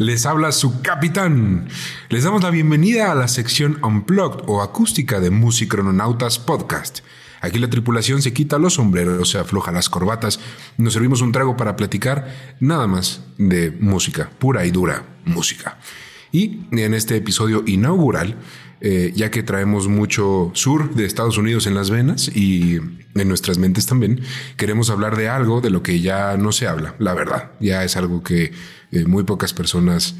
Les habla su capitán. Les damos la bienvenida a la sección Unplugged o acústica de Musicrononautas Podcast. Aquí la tripulación se quita los sombreros, se afloja las corbatas, nos servimos un trago para platicar nada más de música, pura y dura música. Y en este episodio inaugural, eh, ya que traemos mucho sur de Estados Unidos en las venas y en nuestras mentes también, queremos hablar de algo de lo que ya no se habla, la verdad. Ya es algo que eh, muy pocas personas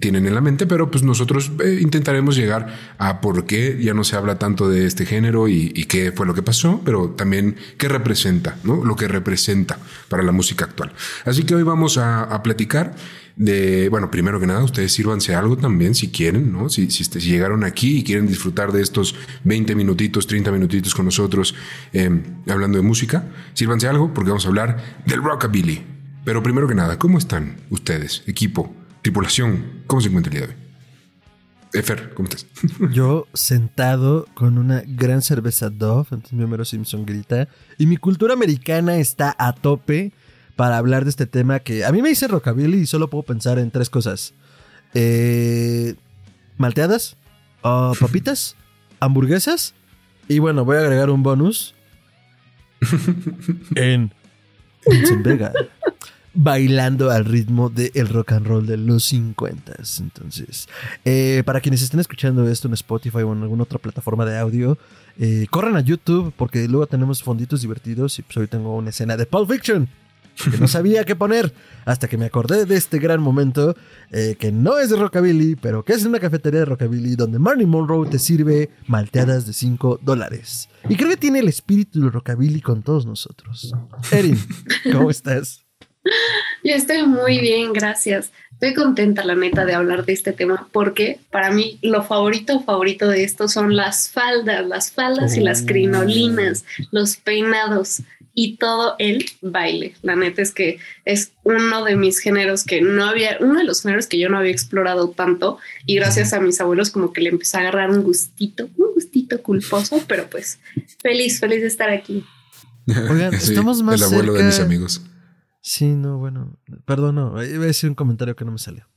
tienen en la mente, pero pues nosotros eh, intentaremos llegar a por qué ya no se habla tanto de este género y, qué fue lo que pasó, pero también qué representa, ¿no? Lo que representa para la música actual. Así que hoy vamos a, platicar de, bueno, primero que nada, ustedes sírvanse algo también si quieren, ¿no? Si, si, llegaron aquí y quieren disfrutar de estos 20 minutitos, 30 minutitos con nosotros em, hablando de música, sírvanse algo porque vamos a hablar del rockabilly. Pero primero que nada, ¿cómo están ustedes, equipo? Tripulación, ¿cómo se encuentra el día de hoy? Efer, ¿cómo estás? Yo sentado con una gran cerveza Dove, entonces mi Homero Simpson grita, y mi cultura americana está a tope para hablar de este tema que a mí me dice rockabilly y solo puedo pensar en tres cosas. Eh, malteadas, uh, papitas, hamburguesas y bueno, voy a agregar un bonus en Vega bailando al ritmo del rock and roll de los 50. Entonces, eh, para quienes estén escuchando esto en Spotify o en alguna otra plataforma de audio, eh, corran a YouTube porque luego tenemos fonditos divertidos y pues hoy tengo una escena de Pulp Fiction que no sabía qué poner hasta que me acordé de este gran momento eh, que no es de rockabilly, pero que es una cafetería de rockabilly donde Marnie Monroe te sirve malteadas de 5 dólares. Y creo que tiene el espíritu del rockabilly con todos nosotros. Erin, ¿cómo estás? Yo estoy muy bien, gracias. Estoy contenta, la neta, de hablar de este tema porque para mí lo favorito, favorito de esto son las faldas, las faldas y las oh. crinolinas, los peinados y todo el baile. La neta es que es uno de mis géneros que no había, uno de los géneros que yo no había explorado tanto y gracias a mis abuelos como que le empecé a agarrar un gustito, un gustito culposo, pero pues feliz, feliz de estar aquí. Oigan, estamos más el abuelo de mis amigos. Sí, no, bueno, perdón, no, iba a decir un comentario que no me salió.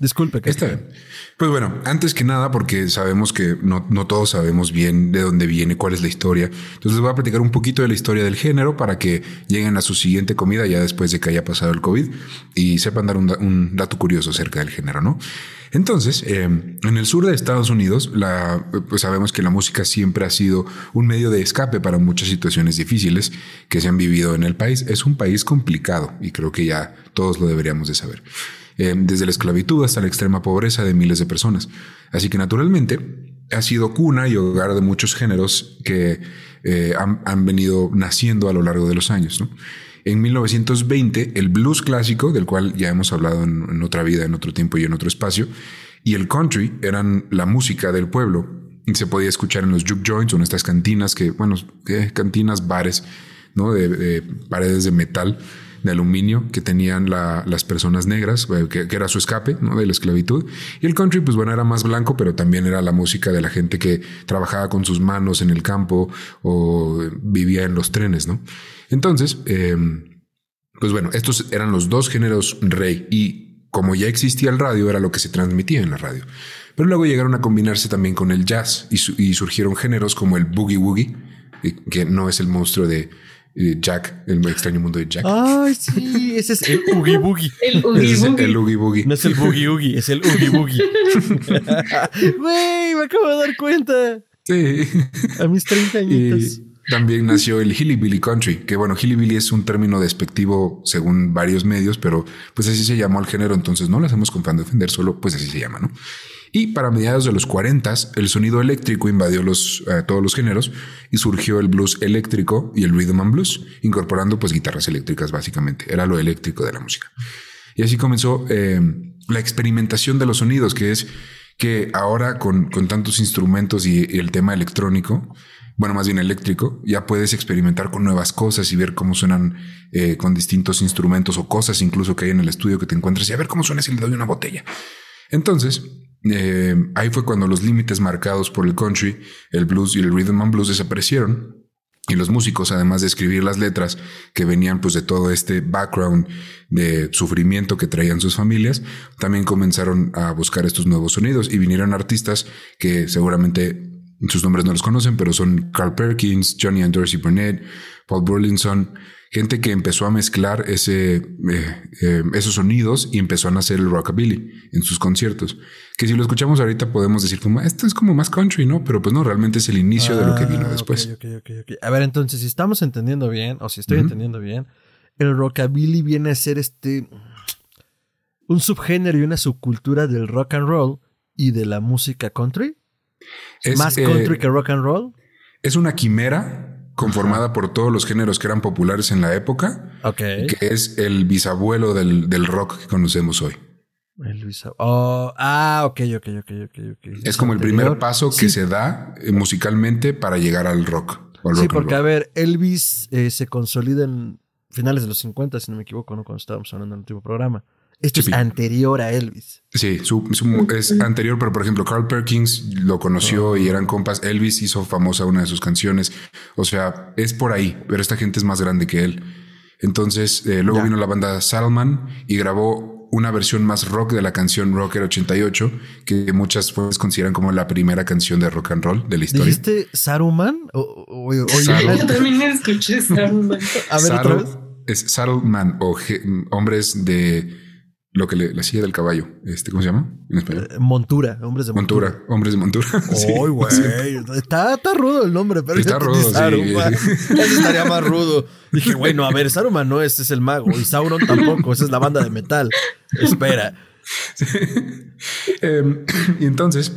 Disculpe. Que Está bien. Pues bueno, antes que nada, porque sabemos que no, no, todos sabemos bien de dónde viene, cuál es la historia. Entonces les voy a platicar un poquito de la historia del género para que lleguen a su siguiente comida ya después de que haya pasado el COVID y sepan dar un, dato curioso acerca del género, ¿no? Entonces, eh, en el sur de Estados Unidos, la, pues sabemos que la música siempre ha sido un medio de escape para muchas situaciones difíciles que se han vivido en el país. Es un país complicado y creo que ya todos lo deberíamos de saber. Eh, desde la esclavitud hasta la extrema pobreza de miles de personas. Así que naturalmente ha sido cuna y hogar de muchos géneros que eh, han, venido naciendo a lo largo de los años. En 1920, el blues clásico, del cual ya hemos hablado en, otra vida, en otro tiempo y en otro espacio, y el country eran la música del pueblo. Y se podía escuchar en los juke joints o en estas cantinas que, bueno, eh, cantinas, bares, ¿no? de paredes de metal de aluminio que tenían las personas negras, eh, que, era su escape ¿no? de la esclavitud. Y el country, pues bueno, era más blanco, pero también era la música de la gente que trabajaba con sus manos en el campo o vivía en los trenes, ¿no? Entonces, eh, pues bueno, estos eran los dos géneros rey y como ya existía el radio, era lo que se transmitía en la radio. Pero luego llegaron a combinarse también con el jazz y, surgieron géneros como el boogie woogie, eh, que no es el monstruo de Jack, el extraño mundo de Jack. Ay, sí, ese es el Oogie Boogie. El Oogie Boogie. El Oogie Boogie. No es el Boogie Oogie, es el Oogie Boogie. Güey, me acabo de dar cuenta. Sí. A mis 30 añitos. también nació el Hillybilly Country, que bueno, Hillybilly es un término despectivo según varios medios, pero pues así se llamó al género, entonces no lo hacemos con fan de ofender, solo pues así se llama, ¿no? Y para mediados de los 40, el sonido eléctrico invadió los, eh, todos los géneros y surgió el blues eléctrico y el rhythm and blues, incorporando pues guitarras eléctricas básicamente. Era lo eléctrico de la música. Y así comenzó eh, la experimentación de los sonidos, que es que ahora con, con tantos instrumentos y, el tema electrónico, bueno, más bien eléctrico, ya puedes experimentar con nuevas cosas y ver cómo suenan eh, con distintos instrumentos o cosas incluso que hay en el estudio que te encuentras y a ver cómo suena si le doy una botella. Entonces, eh, ahí fue cuando los límites marcados por el country, el blues y el rhythm and blues desaparecieron. Y los músicos, además de escribir las letras que venían pues de todo este background de sufrimiento que traían sus familias, también comenzaron a buscar estos nuevos sonidos. Y vinieron artistas que seguramente sus nombres no los conocen, pero son Carl Perkins, Johnny and Dorsey Burnett, Paul Burlinson, gente que empezó a mezclar ese, eh, eh, esos sonidos y empezó a nacer el rockabilly en sus conciertos. Que si lo escuchamos ahorita podemos decir como, esto es como más country, ¿no? Pero pues no, realmente es el inicio de lo que vino Ah, después. ok, ok, ok, ok. A ver, entonces, si estamos entendiendo bien, o si estoy entendiendo bien, el rockabilly viene a ser este. un subgénero y una subcultura del rock and roll y de la música country. Es, Más eh, country que rock and roll. Es una quimera conformada por todos los géneros que eran populares en la época, que es el bisabuelo del, del rock que conocemos hoy. El Luis- oh, ah, ok, ok, ok, ok, ok. Es como el primer paso que Sí. se da eh, musicalmente para llegar al rock. Sí, porque a ver, Elvis eh, se consolida en finales de los 50, si no me equivoco, ¿no? Cuando estábamos hablando en el último programa. Esto Sí. es anterior a Elvis. Sí, su- su- es anterior, pero por ejemplo, Carl Perkins lo conoció y eran compas. Elvis hizo famosa una de sus canciones. O sea, es por ahí, pero esta gente es más grande que él. Entonces, eh, luego Ya. vino la banda Salman y grabó una versión más rock de la canción Rocker 88, que muchas pues consideran como la primera canción de rock and roll de la historia. ¿Dijiste Saruman? O, o- o- o- Saru- Yo también escuché Saruman. a ver, otra Saddle- vez. Es Saddleman o hombres de lo que le, la silla del caballo. Este, ¿Cómo se llama en español? Eh, Montura, hombres de montura. Montura, hombres de montura. Güey. sí. Está, está rudo el nombre, pero Está rudo, sí. Saruman. Estaría más rudo. Dije, bueno, a ver, Saruman no, este es el mago. Y Sauron tampoco, esa es la banda de metal. Espera. Eh, y entonces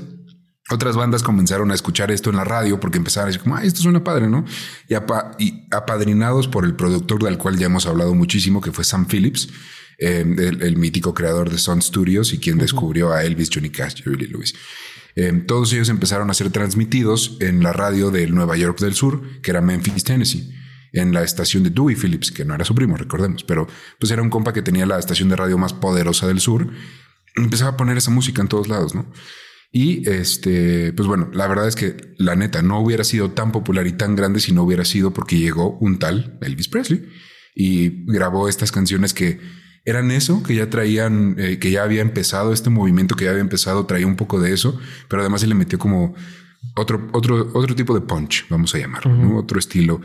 otras bandas comenzaron a escuchar esto en la radio porque empezaron a decir como, "Ay, esto suena padre, ¿no? Y, apa- y apadrinados por el productor del cual ya hemos hablado muchísimo, que fue Sam Phillips, eh, el, el mítico creador de Sun Studios y quien descubrió a Elvis, Johnny Cash, Jerry Lee Lewis. Eh, todos ellos empezaron a ser transmitidos en la radio del Nueva York del Sur, que era Memphis, Tennessee, en la estación de Dewey Phillips, que no era su primo, recordemos, pero pues era un compa que tenía la estación de radio más poderosa del sur. Empezaba a poner esa música en todos lados, ¿no? Y este, pues bueno, la verdad es que la neta no hubiera sido tan popular y tan grande si no hubiera sido porque llegó un tal Elvis Presley y grabó estas canciones que eran eso, que ya traían, eh, que ya había empezado este movimiento, que ya había empezado, traía un poco de eso, pero además se le metió como otro, otro, otro tipo de punch, vamos a llamarlo, ¿no? otro estilo.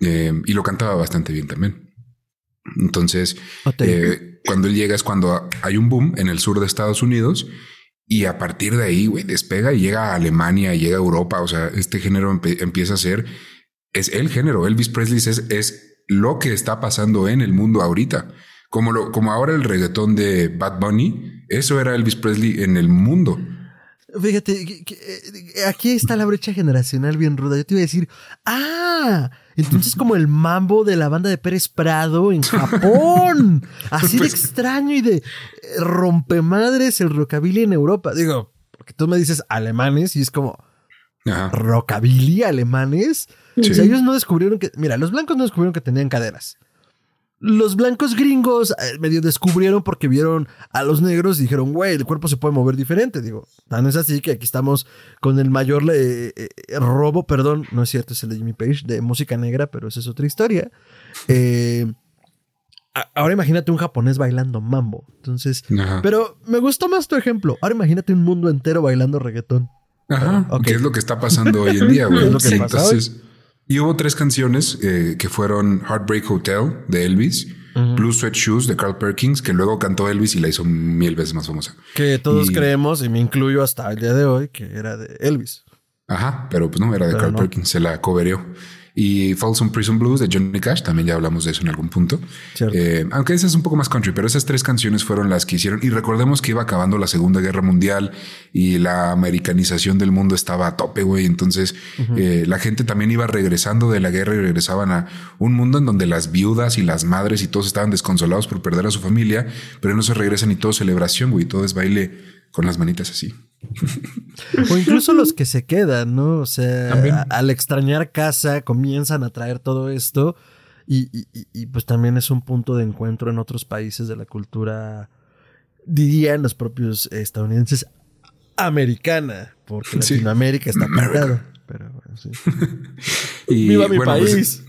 eh, y lo cantaba bastante bien también. Entonces, eh, cuando él llega es cuando hay un boom en el sur de Estados Unidos y a partir de ahí, güey, despega y llega a Alemania, llega a Europa. O sea, este género empieza a ser, es el género. Elvis Presley es, es lo que está pasando en el mundo ahorita. Como, lo, como ahora el reggaetón de Bad Bunny, eso era Elvis Presley en el mundo. Fíjate, que- que, eh, aquí está la brecha generacional bien ruda. Yo te iba a decir, ah, entonces como el mambo de la banda de Pérez Prado en Japón. Así de Pues- extraño y de eh, rompemadres el rockabilly en Europa. Digo, porque tú me dices alemanes y es como Ajá. rockabilly alemanes. Sí. O sea, ellos no descubrieron que, mira, los blancos no descubrieron que tenían caderas. Los blancos gringos eh, medio descubrieron porque vieron a los negros y dijeron, güey, el cuerpo se puede mover diferente. Digo, tan es así que aquí estamos con el mayor eh, eh, robo, perdón, no es cierto, es el de Jimmy Page, de música negra, pero esa es otra historia. Eh, ahora imagínate un japonés bailando mambo. Entonces, Ajá. pero me gustó más tu ejemplo. Ahora imagínate un mundo entero bailando reggaetón. Ajá, que es lo que está pasando hoy en día, güey. Es lo que Sí, pasa entonces, y hubo tres canciones eh, que fueron Heartbreak Hotel de Elvis, Blue Sweat Shoes de Carl Perkins, que luego cantó Elvis y la hizo mil veces más famosa. Que todos Y- creemos, y me incluyo hasta el día de hoy, que era de Elvis. Ajá, pero pues no, era de Pero Carl no. Perkins, se la cobereó. Y Folsom Prison Blues de Johnny Cash, también ya hablamos de eso en algún punto. Eh, aunque esa es un poco más country, pero esas tres canciones fueron las que hicieron. Y recordemos que iba acabando la Segunda Guerra Mundial y la americanización del mundo estaba a tope, güey. Entonces eh, la gente también iba regresando de la guerra y regresaban a un mundo en donde las viudas y las madres y todos estaban desconsolados por perder a su familia, pero no se regresan y todo es celebración, güey. Todo es baile con las manitas así. O incluso los que se quedan, ¿no? O sea, También. al extrañar casa comienzan a traer todo esto y, y- y- y, pues también es un punto de encuentro en otros países de la cultura, dirían los propios estadounidenses, americana, porque Sí. Latinoamérica está pintado. Pero bueno, sí. Y ¡Viva mi bueno, pues, país!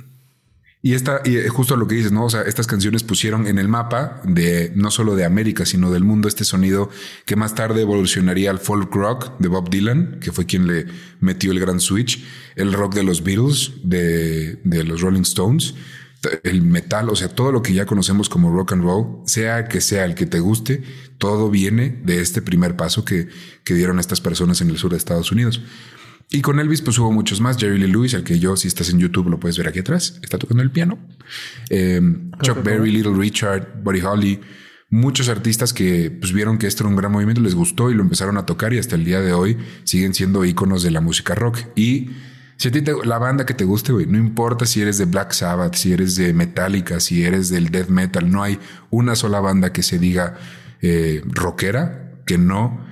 Y esta, y justo lo que dices, ¿no? O sea, estas canciones pusieron en el mapa de no solo de América, sino del mundo este sonido que más tarde evolucionaría al folk rock de Bob Dylan, que fue quien le metió el gran switch, el rock de los Beatles, de, de los Rolling Stones, el metal, o sea, todo lo que ya conocemos como rock and roll, sea que sea el que te guste, todo viene de este primer paso que, que dieron estas personas en el sur de Estados Unidos. Y con Elvis, pues hubo muchos más. Jerry Lee Lewis, al que yo, si estás en YouTube, lo puedes ver aquí atrás. Está tocando el piano. Eh, Chuck Berry, Little Richard, Buddy Holly. Muchos artistas que pues, vieron que esto era un gran movimiento, les gustó y lo empezaron a tocar y hasta el día de hoy siguen siendo íconos de la música rock. Y si a ti te, la banda que te guste, güey, no importa si eres de Black Sabbath, si eres de Metallica, si eres del death metal, no hay una sola banda que se diga eh, rockera que no,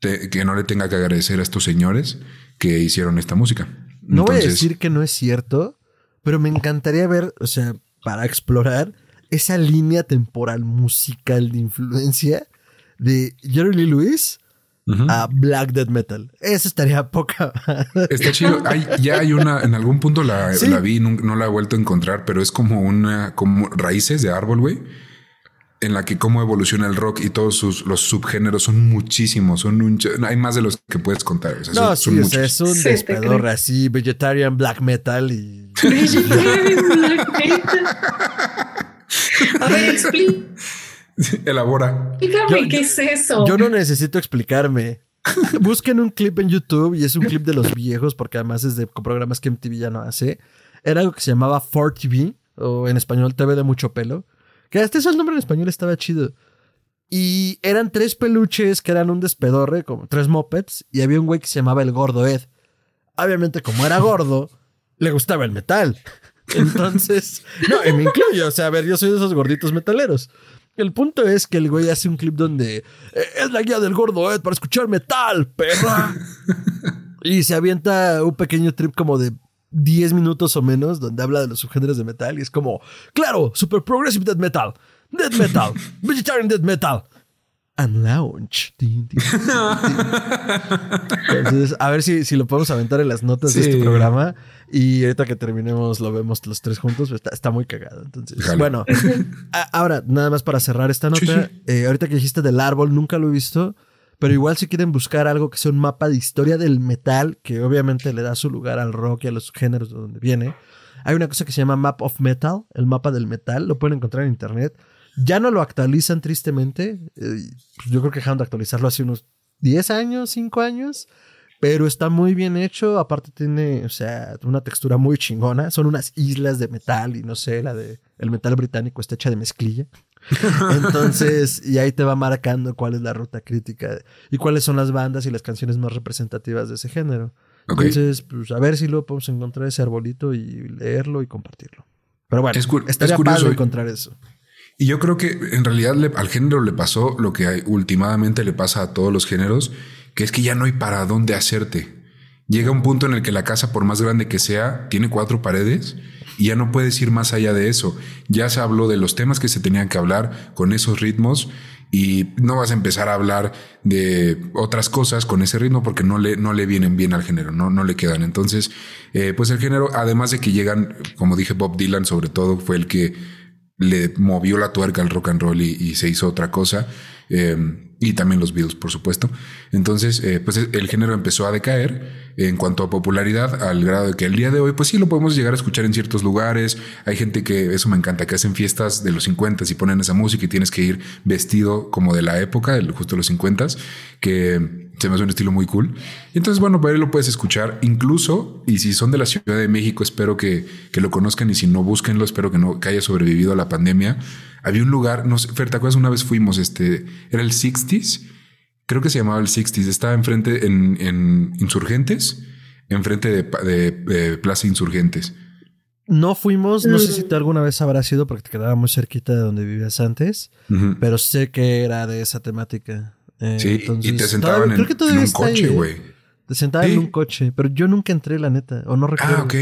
te, que no le tenga que agradecer a estos señores que hicieron esta música. No voy a decir que no es cierto, pero me encantaría ver, o sea, para explorar esa línea temporal musical de influencia de Jerry Lee Lewis a Black Death Metal. Eso estaría poca. Está chido. Hay, ya hay una, en algún punto la, Sí. la vi, no, no la he vuelto a encontrar, pero es como una, como raíces de árbol, güey. En la que cómo evoluciona el rock y todos sus, los subgéneros son muchísimos, son un, hay más de los que puedes contar. o sea, No, son, sí, son o sea, muchos. es un Sí, creo. así, vegetarian black metal y. Vegetarian Black Metal. A ver, explícame Elabora. Yo- qué es eso. Yo no necesito explicarme. Busquen un clip en YouTube y es un clip de los viejos porque además es de programas que MTV ya no hace. Era algo que se llamaba 4TV o en español TV de mucho pelo. Que hasta eso el nombre en español estaba chido. Y eran tres peluches que eran un despedorre, como tres mopeds, y había un güey que se llamaba el gordo Ed. Obviamente, como era gordo, le gustaba el metal. Entonces, no, y me incluyo. O sea, a ver, yo soy de esos gorditos metaleros. El punto es que el güey hace un clip donde "Eh, es la guía del gordo Ed para escuchar metal, perra. y se avienta un pequeño trip como de 10 minutos o menos donde habla de los subgéneros de metal y es como, claro, super progressive death metal, death metal, vegetarian death metal. And lounge. Entonces, a ver si, si lo podemos aventar en las notas de Sí. este programa. Y ahorita que terminemos lo vemos los tres juntos. Está, está muy cagado. Entonces, Jalo. bueno. a- ahora, nada más para cerrar esta Sí, nota. sí. eh, ahorita que dijiste del árbol, nunca lo he visto. Pero igual si quieren buscar algo que sea un mapa de historia del metal, que obviamente le da su lugar al rock y a los géneros de donde viene. Hay una cosa que se llama Map of Metal, el mapa del metal. Lo pueden encontrar en internet. Ya no lo actualizan tristemente. eh, yo creo que dejaron de actualizarlo hace unos 10 años, 5 años. Pero está muy bien hecho. Aparte tiene, o sea, una textura muy chingona. Son unas islas de metal y no sé, la de el metal británico está hecha de mezclilla. Entonces, y ahí te va marcando cuál es la ruta crítica y cuáles son las bandas y las canciones más representativas de ese género. Entonces, pues a ver si luego podemos encontrar ese arbolito y leerlo y compartirlo. Pero bueno, Es cu- estaría es curioso, padre encontrar eso. Y yo creo que en realidad le- al género le pasó lo que últimamente le pasa a todos los géneros, que es que ya no hay para dónde hacerte. Llega un punto en el que la casa, por más grande que sea, tiene cuatro paredes y ya no puedes ir más allá de eso. Ya se habló de los temas que se tenían que hablar con esos ritmos y no vas a empezar a hablar de otras cosas con ese ritmo porque no le, no le vienen bien al género, no, no le quedan. Entonces, eh, pues el género, además de que llegan, como dije, Bob Dylan sobre todo fue el que le movió la tuerca al rock and roll y, y se hizo otra cosa. Eh, y también los Beatles, por supuesto. Entonces, eh, pues el género empezó a decaer en cuanto a popularidad, al grado de que el día de hoy, pues sí lo podemos llegar a escuchar en ciertos lugares. Hay gente que, eso me encanta, que hacen fiestas de los 50 y ponen esa música y tienes que ir vestido como de la época, justo de los 50 que se me hace un estilo muy cool. Entonces, bueno, por ahí lo puedes escuchar incluso, y si son de la Ciudad de México, espero que, que lo conozcan y si no, búsquenlo, espero que no que haya sobrevivido a la pandemia. Había un lugar, no sé, Fer, ¿te acuerdas? Una vez fuimos, este, era el 60s, creo que se llamaba el 60s, estaba enfrente en, en Insurgentes, enfrente de, pa- de- de Plaza Insurgentes. No fuimos, no sé si Mm. tú alguna vez habrás ido porque te quedaba muy cerquita de donde vivías antes, pero sé que era de esa temática. Eh, Sí, y te sentaban todavía- en, creo que todavía en un coche, ¿eh? güey. Te sentaban Sí. en un coche, pero yo nunca entré, la neta, o no recuerdo. Ah, ok.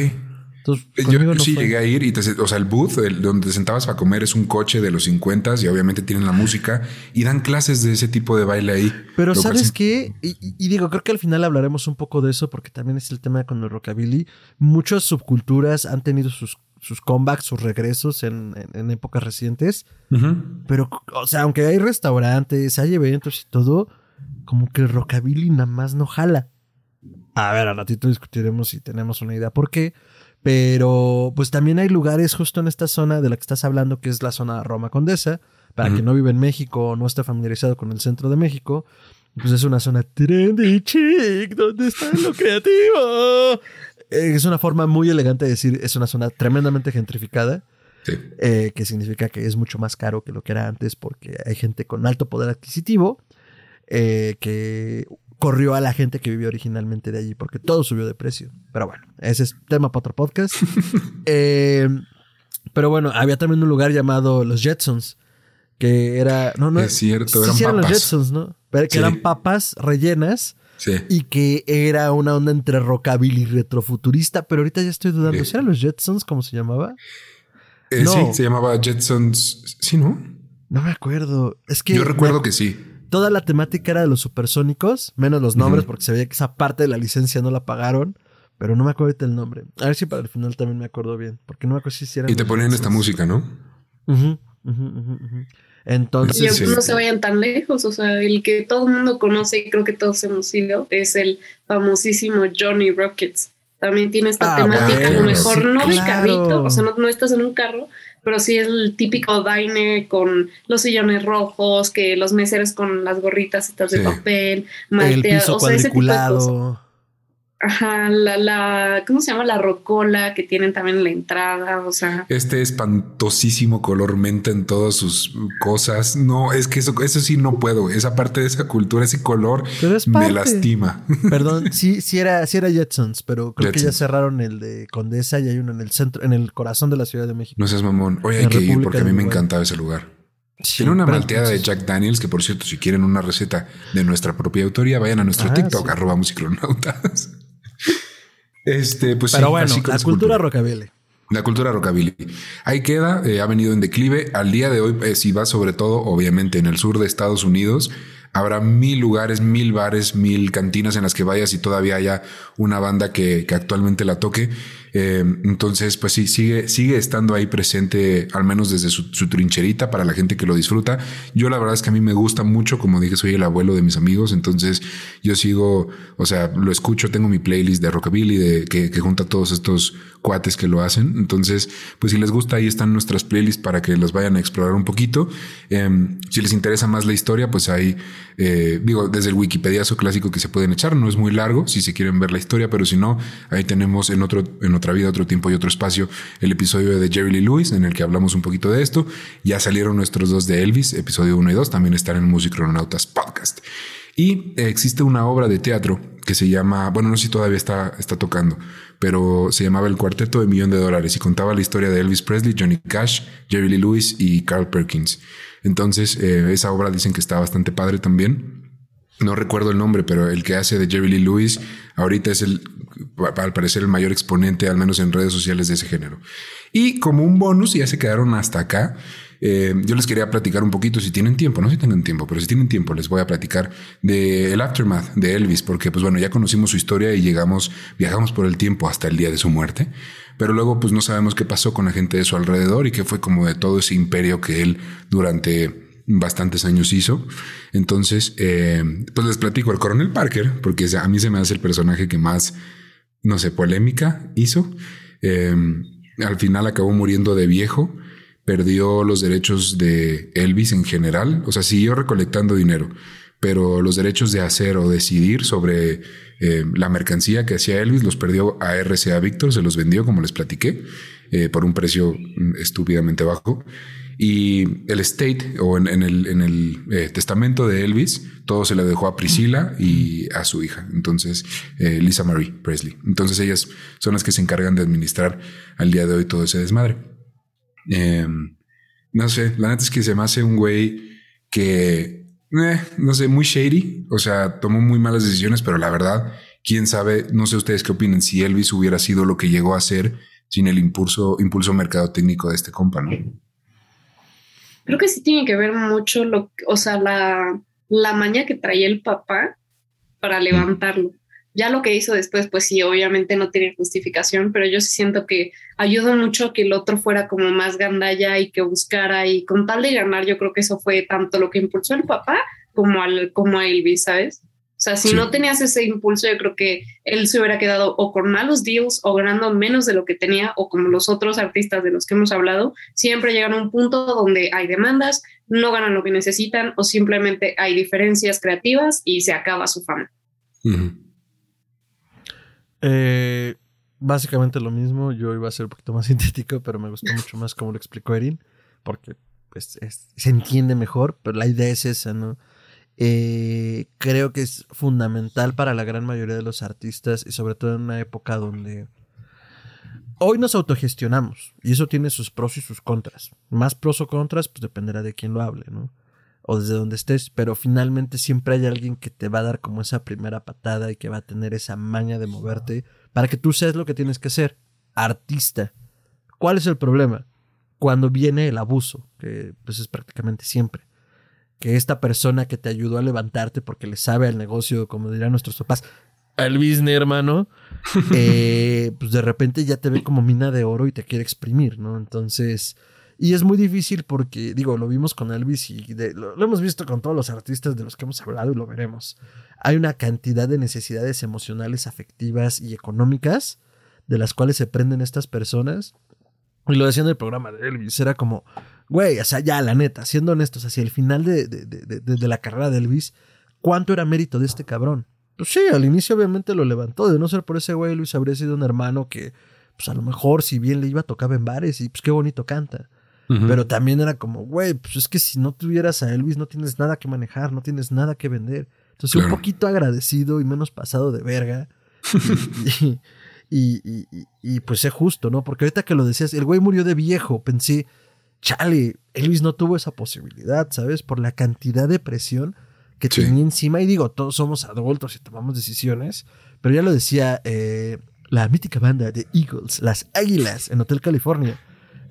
Entonces, Eh, Yo no sí fue. llegué a ir y te, o sea, el booth el- donde te sentabas para comer es un coche de los 50 y obviamente tienen la música y dan clases de ese tipo de baile ahí. Pero ¿sabes sí- qué? Y, digo, creo que al final hablaremos un poco de eso porque también es el tema con el rockabilly. Muchas subculturas han tenido sus, sus comebacks, sus regresos en, en- en épocas recientes. Pero, o sea, aunque hay restaurantes, hay eventos y todo, como que el rockabilly nada más no jala. A ver, al ratito discutiremos si tenemos una idea por qué. Pero, pues también hay lugares justo en esta zona de la que estás hablando, que es la zona Roma Condesa. Para quien no vive en México o no esté familiarizado con el centro de México, pues es una zona trendy chic, donde está lo creativo. Eh, Es una forma muy elegante de decir, es una zona tremendamente gentrificada Sí. eh, que significa que es mucho más caro que lo que era antes porque hay gente con alto poder adquisitivo eh, que corrió a la gente que vivió originalmente de allí porque todo subió de precio. Pero bueno, ese es tema para otro podcast. Eh, pero bueno, había también un lugar llamado Los Jetsons que era... No, no, Es cierto, sí, eran sí eran los papas. Jetsons, ¿no? Pero que Sí. eran papas rellenas Sí. y que era una onda entre rockabilly y retrofuturista, pero ahorita ya estoy dudando. Sí. ¿Si eran los Jetsons como se llamaba? Eh, No. Sí, se llamaba Jetsons. Sí, ¿no? No me acuerdo. Es que Yo recuerdo me- que sí. Toda la temática era de los supersónicos, menos los nombres, porque se veía que esa parte de la licencia no la pagaron. Pero no me acuerdo ahorita el nombre. A ver si para el final también me acuerdo bien. Porque no me acuerdo si hicieran. Y te ponían esta música, ¿no? Entonces. Y Sí, no se vayan tan lejos, o sea, el que todo el mundo conoce y creo que todos hemos ido es el famosísimo Johnny Rockets. También tiene esta Ah, temática, a lo bueno, mejor sí, no de claro. carrito, o sea, no, no estás en un carro, pero sí es el típico diner con los sillones rojos, que los meseros con las gorritas estas de Sí. papel, el maltea, piso o sea, ese tipo de cosas. Ajá, la, la, ¿cómo se llama? La rocola que tienen también en la entrada, o sea, Este espantosísimo color menta en todas sus cosas. No, es que eso, eso sí no puedo. Esa parte de esa cultura, ese color Pero es me lastima. Perdón, sí, sí era, sí era Jetsons, pero creo que ya cerraron el de Condesa y hay uno en el centro, en el corazón de la Ciudad de México. No seas mamón. Oye, hay que ir porque a mí me encantaba ese lugar. Sí, Tiene una malteada de Jack Daniels, que por cierto, si quieren una receta de nuestra propia autoría, vayan a nuestro Ah, TikTok, sí. arroba musicronautas. Este, pues Pero sí, bueno, la cultura rockabilly. La cultura rockabilly. Ahí queda, eh, ha venido en declive. Al día de hoy, eh, si vas sobre todo, obviamente, en el sur de Estados Unidos, habrá mil lugares, mil bares, mil cantinas en las que vayas y todavía haya una banda que, que actualmente la toque. Eh, entonces, pues sí, sigue, sigue estando ahí presente, al menos desde su, su trincherita para la gente que lo disfruta. Yo la verdad es que a mí me gusta mucho, como dije, soy el abuelo de mis amigos, entonces yo sigo, o sea, lo escucho, tengo mi playlist de rockabilly de, que, que junta todos estos cuates que lo hacen. Entonces, pues si les gusta, ahí están nuestras playlists para que las vayan a explorar un poquito. Eh, si les interesa más la historia, pues ahí, eh, digo, desde el Wikipediazo clásico que se pueden echar, no es muy largo si se quieren ver la historia, pero si no, ahí tenemos en otro, en otra vida, otro tiempo y otro espacio el episodio de Jerry Lee Lewis en el que hablamos un poquito de esto. Ya salieron nuestros dos de Elvis, episodio 1 y 2, también están en Music Crononautas Podcast. Y eh, existe una obra de teatro que se llama, bueno, no sé si todavía está, está tocando, pero se llamaba El Cuarteto de Millón de Dólares y contaba la historia de Elvis Presley, Johnny Cash, Jerry Lee Lewis y Carl Perkins. Entonces, eh, esa obra dicen que está bastante padre también. No recuerdo el nombre, pero el que hace de Jerry Lee Lewis ahorita es el, al parecer, el mayor exponente, al menos en redes sociales de ese género. Y como un bonus, ya se quedaron hasta acá, eh, yo les quería platicar un poquito, si tienen tiempo, no si tienen tiempo, pero si tienen tiempo, les voy a platicar de el aftermath de Elvis, porque pues bueno, ya conocimos su historia y llegamos, viajamos por el tiempo hasta el día de su muerte, pero luego pues no sabemos qué pasó con la gente de su alrededor y qué fue como de todo ese imperio que él durante bastantes años hizo. Entonces, eh, pues les platico el coronel Parker, porque a mí se me hace el personaje que más, no sé, polémica hizo. Eh, al final acabó muriendo de viejo, perdió los derechos de Elvis en general, o sea, siguió recolectando dinero, pero los derechos de hacer o decidir sobre eh, la mercancía que hacía Elvis los perdió a RCA Victor, se los vendió, como les platiqué, eh, por un precio mm, estúpidamente bajo. Y el estate o en, el, eh, testamento de Elvis, todo se le dejó a Priscilla y a su hija. Entonces, Lisa Marie Presley. Entonces, ellas son las que se encargan de administrar al día de hoy todo ese desmadre. Eh, no sé, la neta es que se me hace un güey que, eh, no sé, muy shady. O sea, tomó muy malas decisiones, pero la verdad, quién sabe, no sé ustedes qué opinan, si Elvis hubiera sido lo que llegó a ser sin el impulso, impulso mercadotécnico de este compa, ¿no? Creo que sí tiene que ver mucho lo, o sea, la, la maña que traía el papá para levantarlo. Ya lo que hizo después, pues sí, obviamente no tiene justificación, pero yo sí siento que ayudó mucho que el otro fuera como más gandalla y que buscara y con tal de ganar, yo creo que eso fue tanto lo que impulsó el papá como, al, como a Elvis, ¿sabes? O sea, si no tenías ese impulso, yo creo que él se hubiera quedado o con malos deals o ganando menos de lo que tenía, o como los otros artistas de los que hemos hablado, siempre llegan a un punto donde hay demandas, no ganan lo que necesitan o simplemente hay diferencias creativas y se acaba su fama. Eh, básicamente lo mismo, yo iba a ser un poquito más sintético, pero me gustó mucho más como lo explicó Erin, porque pues, se entiende mejor, pero la idea es esa, ¿no? Eh, creo que es fundamental para la gran mayoría de los artistas y sobre todo en una época donde hoy nos autogestionamos y eso tiene sus pros y sus contras. Más pros o contras, pues dependerá de quién lo hable, ¿no? O desde donde estés, pero finalmente siempre hay alguien que te va a dar como esa primera patada y que va a tener esa maña de moverte para que tú seas lo que tienes que ser, artista. ¿Cuál es el problema? Cuando viene el abuso, que pues es prácticamente siempre que esta persona que te ayudó a levantarte porque le sabe al negocio, como dirán nuestros papás, al business, hermano, eh, pues de repente ya te ve como mina de oro y te quiere exprimir, ¿no? Entonces, y es muy difícil porque, digo, lo vimos con Elvis y lo, hemos visto con todos los artistas de los que hemos hablado y lo veremos. Hay una cantidad de necesidades emocionales, afectivas y económicas de las cuales se prenden estas personas. Y lo decía en el programa de Elvis, era como, Güey, o sea, ya, la neta, siendo honestos, hacia el final de, de, la carrera de Elvis, ¿cuánto era mérito de este cabrón? Pues sí, al inicio obviamente lo levantó. De no ser por ese güey, Luis habría sido un hermano que, pues a lo mejor, si bien le iba, a tocar en bares y pues qué bonito canta. Pero también era como, güey, pues es que si no tuvieras a Elvis, no tienes nada que manejar, no tienes nada que vender. Entonces, un poquito agradecido y menos pasado de verga. y, y, y, pues es justo, ¿no? Porque ahorita que lo decías, el güey murió de viejo, pensé, chale, Elvis no tuvo esa posibilidad, ¿sabes? Por la cantidad de presión que tenía encima. Y digo, todos somos adultos y tomamos decisiones, pero ya lo decía eh, la mítica banda de Eagles, las Águilas, en Hotel California.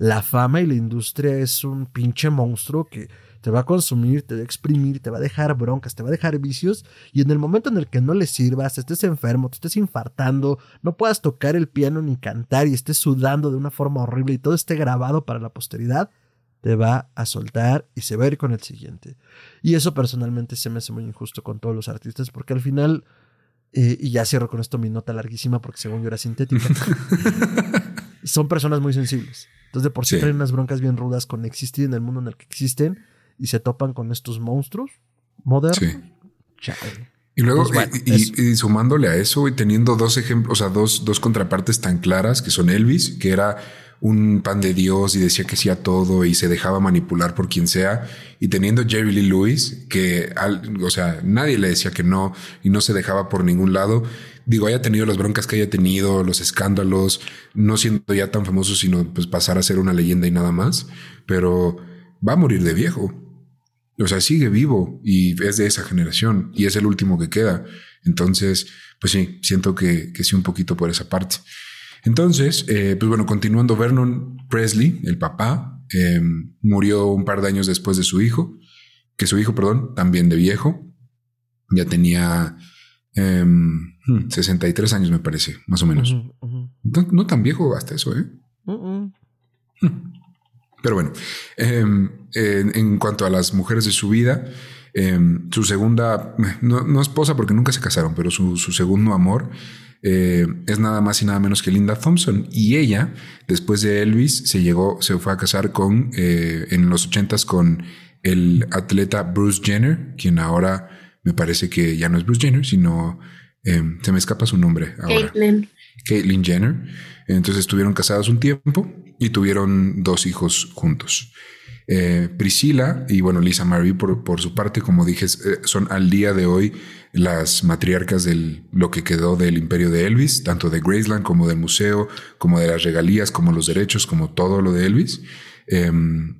La fama y la industria es un pinche monstruo que te va a consumir, te va a exprimir, te va a dejar broncas, te va a dejar vicios y en el momento en el que no le sirvas, estés enfermo, te estés infartando, no puedas tocar el piano ni cantar y estés sudando de una forma horrible y todo esté grabado para la posteridad, te va a soltar y se va a ir con el siguiente. Y eso personalmente se me hace muy injusto con todos los artistas porque al final, eh, y ya cierro con esto mi nota larguísima porque según yo era sintética, son personas muy sensibles. Entonces de por sí, traen unas broncas bien rudas con existir en el mundo en el que existen y se topan con estos monstruos modernos. Y luego, pues y, sumándole a eso y teniendo dos ejemplos, o sea, dos, dos contrapartes tan claras que son Elvis, que era un pan de Dios y decía que sí a todo y se dejaba manipular por quien sea. Y teniendo Jerry Lee Lewis, que, o sea, nadie le decía que no y no se dejaba por ningún lado. Digo, haya tenido las broncas que haya tenido, los escándalos, no siendo ya tan famoso, sino pues pasar a ser una leyenda y nada más. Pero va a morir de viejo. O sea, sigue vivo y es de esa generación y es el último que queda. Entonces, pues sí, siento que, que sí un poquito por esa parte. Entonces, eh, pues bueno, continuando, Vernon Presley, el papá, em, murió un par de años después de su hijo, que su hijo, perdón, también de viejo, ya tenía 63 em, años, me parece, más o menos. No, tan viejo hasta eso, ¿eh? Pero bueno, em, en, cuanto a las mujeres de su vida, su segunda, no, esposa porque nunca se casaron, pero su, su segundo amor eh, es nada más y nada menos que Linda Thompson. Y ella, después de Elvis, se llegó, se fue a casar con, eh, en los ochentas con el atleta Bruce Jenner, quien ahora me parece que ya no es Bruce Jenner, sino em, se me escapa su nombre ahora. Caitlyn. Caitlyn Jenner. Entonces estuvieron casados un tiempo y tuvieron dos hijos juntos. Eh, Priscila y bueno, Lisa Marie por, por su parte, como dije, son al día de hoy las matriarcas de lo que quedó del imperio de Elvis, tanto de Graceland como del museo, como de las regalías, como los derechos, como todo lo de Elvis. Em,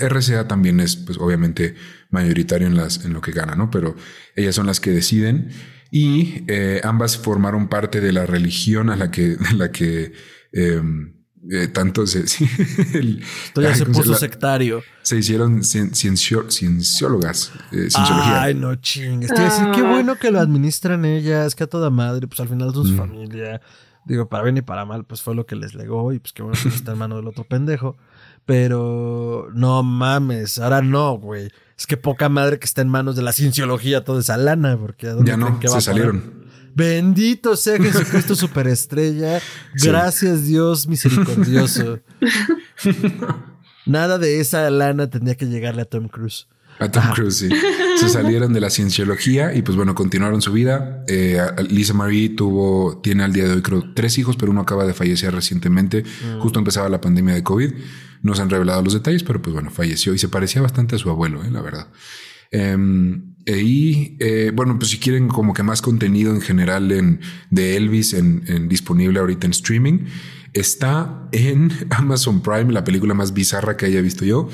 RCA también es, pues, obviamente, mayoritario en, las, en lo que gana, ¿no? Pero ellas son las que deciden y eh, ambas formaron parte de la religión a la que, la que Em, eh, tanto se, el, Esto ya se puso sectario. Se hicieron cienciólogas. Eh, cienciología. Ay, no chingues. Te decir, qué ah. bueno que lo administran ellas, que a toda madre, pues al final es su familia. Digo, para bien y para mal, pues fue lo que les legó y pues qué bueno que está en mano del otro pendejo. Pero no mames, ahora no, güey. Es que poca madre que está en manos de la cienciología toda esa lana, porque ya no, se salieron. Bendito sea Jesucristo superestrella. Gracias Dios misericordioso. Nada de esa lana tendría que llegarle a Tom Cruise. A Tom Cruise, sí. Se salieron de la cienciología y pues bueno, continuaron su vida. Eh, Lisa Marie tuvo, tiene al día de hoy creo tres hijos, pero uno acaba de fallecer recientemente. Mm. Justo empezaba la pandemia de COVID. No se han revelado los detalles, pero pues bueno, falleció y se parecía bastante a su abuelo, eh, la verdad. Em, y eh, bueno, pues si quieren como que más contenido en general en, de Elvis en, disponible ahorita en streaming, está en Amazon Prime, la película más bizarra que haya visto yo,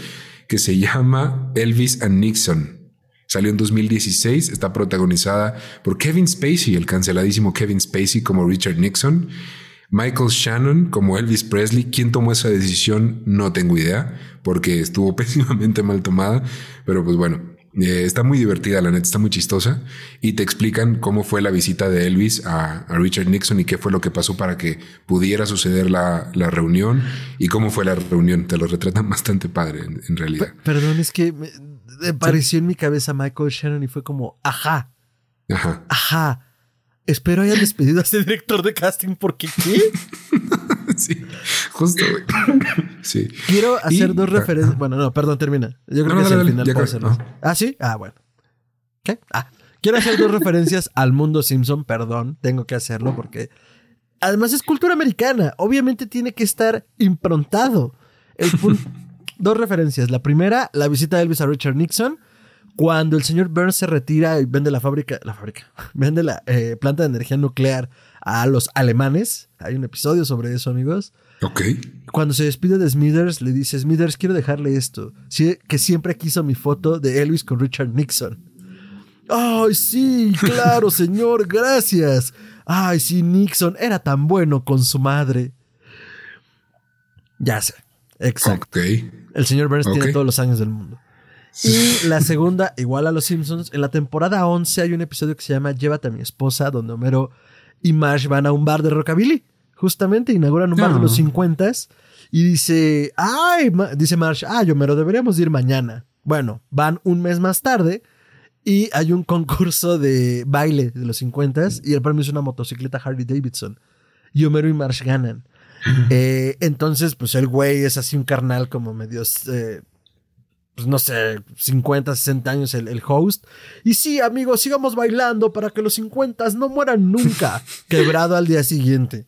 que se llama Elvis and Nixon. Salió en 2016, está protagonizada por Kevin Spacey, el canceladísimo Kevin Spacey como Richard Nixon. Michael Shannon como Elvis Presley. ¿Quién tomó esa decisión? No tengo idea, porque estuvo pésimamente mal tomada. Pero pues bueno, eh, está muy divertida, la neta, está muy chistosa. Y te explican cómo fue la visita de Elvis a, Richard Nixon y qué fue lo que pasó para que pudiera suceder la, reunión y cómo fue la reunión. Te lo retratan bastante padre, en, realidad. perdón, es que me, apareció en mi cabeza Michael Shannon y fue como, ajá. Ajá. Ajá. Espero hayan despedido a ese director de casting porque ¿qué? sí, justo, Sí. Quiero hacer dos referencias. Bueno, no, perdón, termina. Yo creo que es el final puedo hacerlo. Ah, sí. Ah, bueno. ¿Qué? Ah. Quiero hacer dos referencias al mundo Simpson, perdón, tengo que hacerlo porque además es cultura americana, obviamente tiene que estar improntado. dos referencias. La primera, la visita de Elvis a Richard Nixon cuando el señor Burns se retira y vende la fábrica, la fábrica, vende la eh, planta de energía nuclear a los alemanes, hay un episodio sobre eso, amigos. Ok. Cuando se despide de Smithers, le dice, Smithers, quiero dejarle esto, que siempre quiso mi foto de Elvis con Richard Nixon. Ay, sí, claro, señor, gracias. Ay, sí, Nixon era tan bueno con su madre. Ya sé, exacto. El señor Burns tiene todos los años del mundo. Y la segunda, igual a los Simpsons, en la temporada 11 hay un episodio que se llama Llévate a mi esposa, donde Homero y Marsh van a un bar de rockabilly. Justamente inauguran un bar de los 50 ah. y dice, ay, dice Marsh, ay, Homero, deberíamos ir mañana. Bueno, van un mes más tarde y hay un concurso de baile de los 50 y el premio es una motocicleta Harley Davidson. Y Homero y Marsh ganan. Eh, entonces, pues el güey es así un carnal como medio eh, pues no sé, 50, 60 años el, host. Y sí, amigos, sigamos bailando para que los 50 no mueran nunca. Quebrado al día siguiente.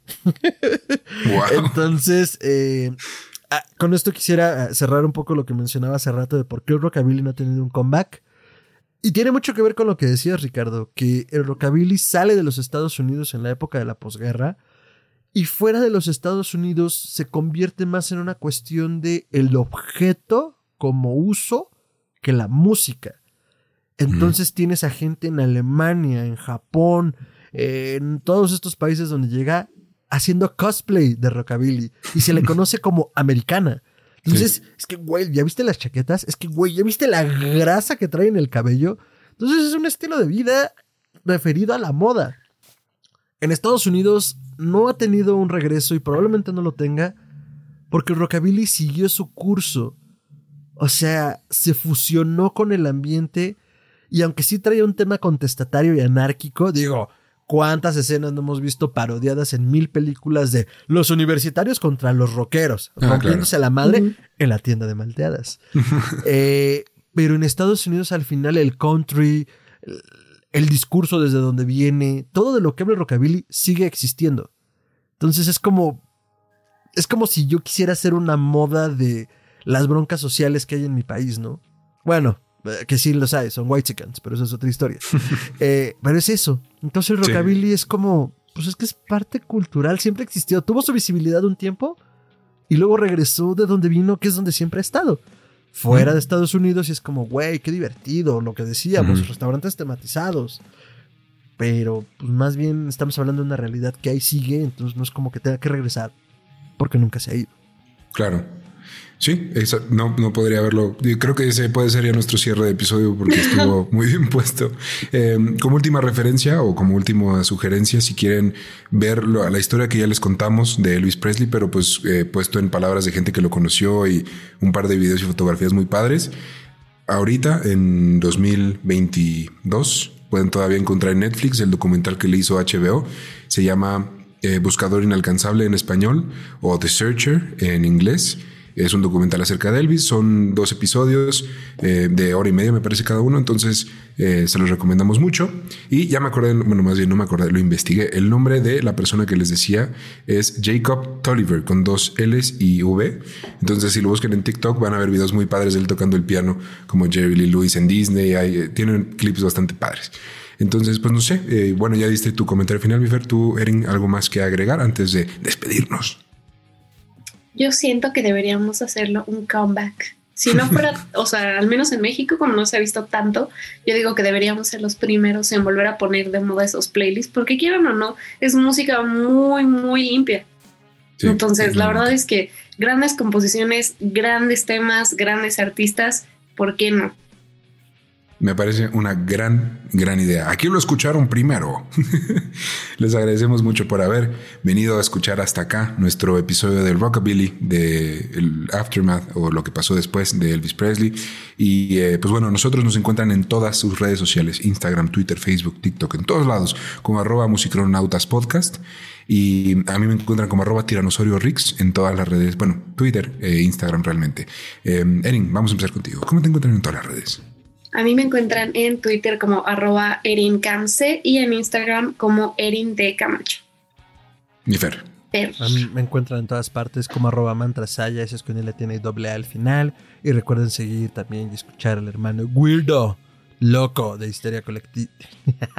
Entonces, eh, ah, con esto quisiera ah, cerrar un poco lo que mencionaba hace rato de por qué el rockabilly no ha tenido un comeback. Y tiene mucho que ver con lo que decías, Ricardo, que el rockabilly sale de los Estados Unidos en la época de la posguerra y fuera de los Estados Unidos se convierte más en una cuestión de el objeto como uso que la música. Entonces tienes a gente en Alemania, en Japón, en todos estos países donde llega haciendo cosplay de rockabilly y se le conoce como americana. Entonces, es que, güey, ¿ya viste las chaquetas? Es que, güey, ¿ya viste la grasa que trae en el cabello? Entonces es un estilo de vida referido a la moda. En Estados Unidos no ha tenido un regreso y probablemente no lo tenga porque el rockabilly siguió su curso o sea, se fusionó con el ambiente y aunque sí traía un tema contestatario y anárquico, digo, ¿cuántas escenas no hemos visto parodiadas en mil películas de los universitarios contra los rockeros, ah, rompiéndose la madre en la tienda de malteadas? Eh, pero en Estados Unidos al final el country, el, discurso desde donde viene, todo de lo que habla el rockabilly sigue existiendo. Entonces es como, es como si yo quisiera hacer una moda de las broncas sociales que hay en mi país, ¿no? Bueno, eh, que sí los hay, son white chickens, pero eso es otra historia. Eh, pero es eso. Entonces el rockabilly es como, pues es que es parte cultural, siempre existió. Tuvo su visibilidad un tiempo y luego regresó de donde vino, que es donde siempre ha estado. Fuera de Estados Unidos y es como, güey, qué divertido, lo que decíamos, restaurantes tematizados. Pero pues más bien estamos hablando de una realidad que ahí sigue, entonces no es como que tenga que regresar. porque nunca se ha ido. Claro. Sí, no, no podría haberlo. Creo que ese puede ser ya nuestro cierre de episodio porque estuvo muy bien puesto. Em, como última referencia o como última sugerencia, si quieren ver la historia que ya les contamos de Elvis Presley, pero pues eh, puesto en palabras de gente que lo conoció y un par de videos y fotografías muy padres. Ahorita, en 2022, pueden todavía encontrar en Netflix el documental que le hizo HBO. Se llama eh, Buscador Inalcanzable en español o The Searcher en inglés. Es un documental acerca de Elvis, son dos episodios eh, de hora y media, me parece cada uno, entonces eh, se los recomendamos mucho. Y ya me acordé, bueno, más bien no me acordé, lo investigué. El nombre de la persona que les decía es Jacob Tolliver, con dos L's y V. Entonces, si lo buscan en TikTok, van a ver videos muy padres de él tocando el piano, como Jerry Lee Lewis en Disney. Hay, tienen clips bastante padres. Entonces, pues no sé, eh, bueno, ya diste tu comentario final, Bifer. ¿Tú, Erin, algo más que agregar antes de despedirnos? Yo siento que deberíamos hacerlo un comeback. Si no fuera, o sea, al menos en México, como no se ha visto tanto, yo digo que deberíamos ser los primeros en volver a poner de moda esos playlists, porque quieran o no, es música muy, muy limpia. Entonces, la verdad es que grandes composiciones, grandes temas, grandes artistas, ¿por qué no? Me parece una gran, gran idea. Aquí lo escucharon primero. Les agradecemos mucho por haber venido a escuchar hasta acá nuestro episodio del Rockabilly, del Aftermath o lo que pasó después de Elvis Presley. Y eh, pues bueno, nosotros nos encuentran en todas sus redes sociales, Instagram, Twitter, Facebook, TikTok, en todos lados, como arroba musicronautas podcast. Y a mí me encuentran como arroba tiranosaurio Rix en todas las redes, bueno, Twitter e Instagram realmente. Eh, Erin, vamos a empezar contigo. ¿Cómo te encuentran en todas las redes? A mí me encuentran en Twitter como arroba erinkamce y en Instagram como Erin de Camacho. Mi Fer. A mí me encuentran en todas partes como arroba mantrasaya, ese es con él tiene doble A al final. Y recuerden seguir también y escuchar al hermano Weirdo, loco de Histeria Colectiva,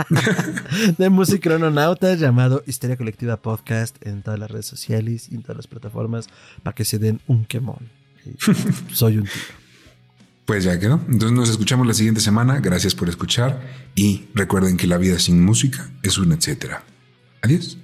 de música crononautas llamado Histeria Colectiva Podcast en todas las redes sociales y en todas las plataformas para que se den un quemón. Soy un tío. Pues ya quedó. Entonces nos escuchamos la siguiente semana. Gracias por escuchar y recuerden que la vida sin música es una etcétera. Adiós.